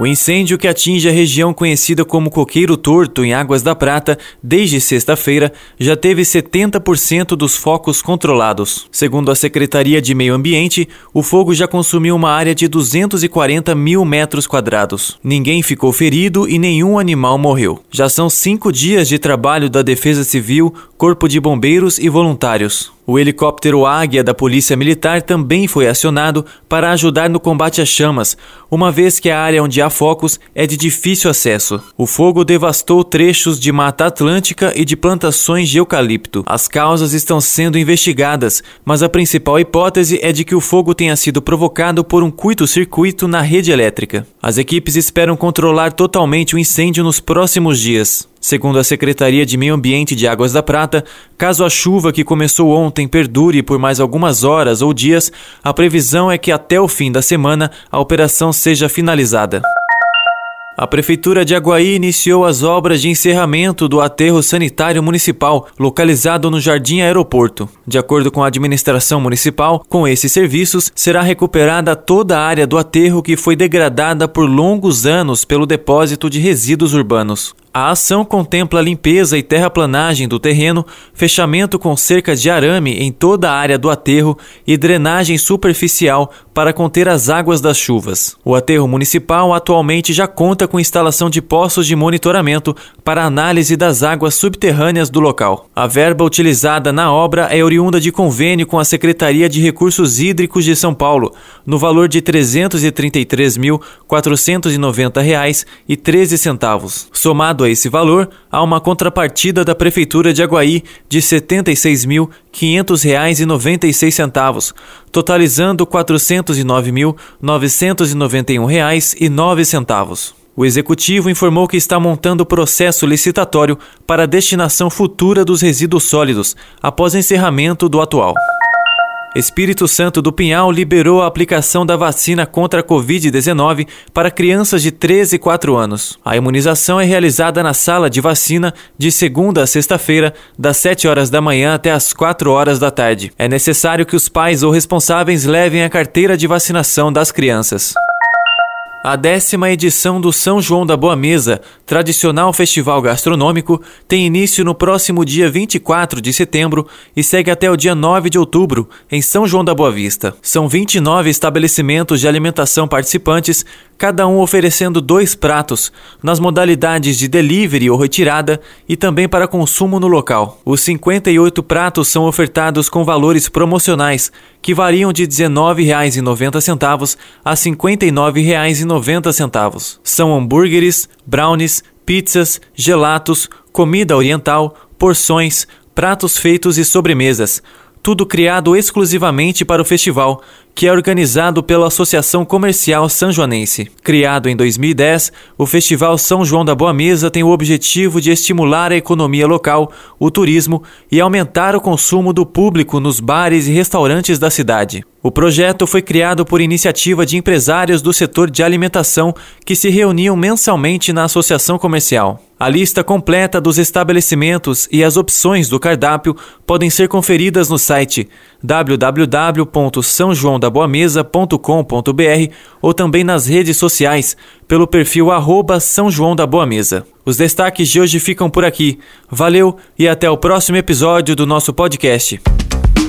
O incêndio que atinge a região conhecida como Coqueiro Torto, em Águas da Prata, desde sexta-feira, já teve 70% dos focos controlados. Segundo a Secretaria de Meio Ambiente, o fogo já consumiu uma área de 240 mil metros quadrados. Ninguém ficou ferido e nenhum animal morreu. Já são cinco dias de trabalho da Defesa Civil, Corpo de Bombeiros e voluntários. O helicóptero Águia da Polícia Militar também foi acionado para ajudar no combate às chamas, uma vez que a área onde há focos é de difícil acesso. O fogo devastou trechos de Mata Atlântica e de plantações de eucalipto. As causas estão sendo investigadas, mas a principal hipótese é de que o fogo tenha sido provocado por um curto-circuito na rede elétrica. As equipes esperam controlar totalmente o incêndio nos próximos dias. Segundo a Secretaria de Meio Ambiente de Águas da Prata, caso a chuva que começou ontem perdure por mais algumas horas ou dias, a previsão é que até o fim da semana a operação seja finalizada. A Prefeitura de Aguaí iniciou as obras de encerramento do aterro sanitário municipal, localizado no Jardim Aeroporto. De acordo com a administração municipal, com esses serviços será recuperada toda a área do aterro que foi degradada por longos anos pelo depósito de resíduos urbanos. A ação contempla limpeza e terraplanagem do terreno, fechamento com cercas de arame em toda a área do aterro e drenagem superficial para conter as águas das chuvas. O aterro municipal atualmente já conta com instalação de poços de monitoramento para análise das águas subterrâneas do local. A verba utilizada na obra é oriunda de convênio com a Secretaria de Recursos Hídricos de São Paulo, no valor de R$ 333.490,13. Somado Somado a esse valor, há uma contrapartida da Prefeitura de Aguaí de R$ 76.500,96, totalizando R$ 409.991,09. O executivo informou que está montando processo licitatório para a destinação futura dos resíduos sólidos após encerramento do atual. Espírito Santo do Pinhal liberou a aplicação da vacina contra a Covid-19 para crianças de 13 e 4 anos. A imunização é realizada na sala de vacina de segunda a sexta-feira, das 7 horas da manhã até as 4 horas da tarde. É necessário que os pais ou responsáveis levem a carteira de vacinação das crianças. A décima edição do São João da Boa Mesa, tradicional festival gastronômico, tem início no próximo dia 24 de setembro e segue até o dia 9 de outubro, em São João da Boa Vista. São 29 estabelecimentos de alimentação participantes, cada um oferecendo dois pratos, nas modalidades de delivery ou retirada e também para consumo no local. Os 58 pratos são ofertados com valores promocionais, que variam de R$ 19,90 a R$ 59,90. São hambúrgueres, brownies, pizzas, gelatos, comida oriental, porções, pratos feitos e sobremesas, tudo criado exclusivamente para o festival, que é organizado pela Associação Comercial São Joanense. Criado em 2010, o Festival São João da Boa Mesa tem o objetivo de estimular a economia local, o turismo e aumentar o consumo do público nos bares e restaurantes da cidade. O projeto foi criado por iniciativa de empresários do setor de alimentação que se reuniam mensalmente na associação comercial. A lista completa dos estabelecimentos e as opções do cardápio podem ser conferidas no site www.sãojoãodaboamesa.com.br ou também nas redes sociais pelo perfil arroba São João da Boa Mesa. Os destaques de hoje ficam por aqui. Valeu e até o próximo episódio do nosso podcast.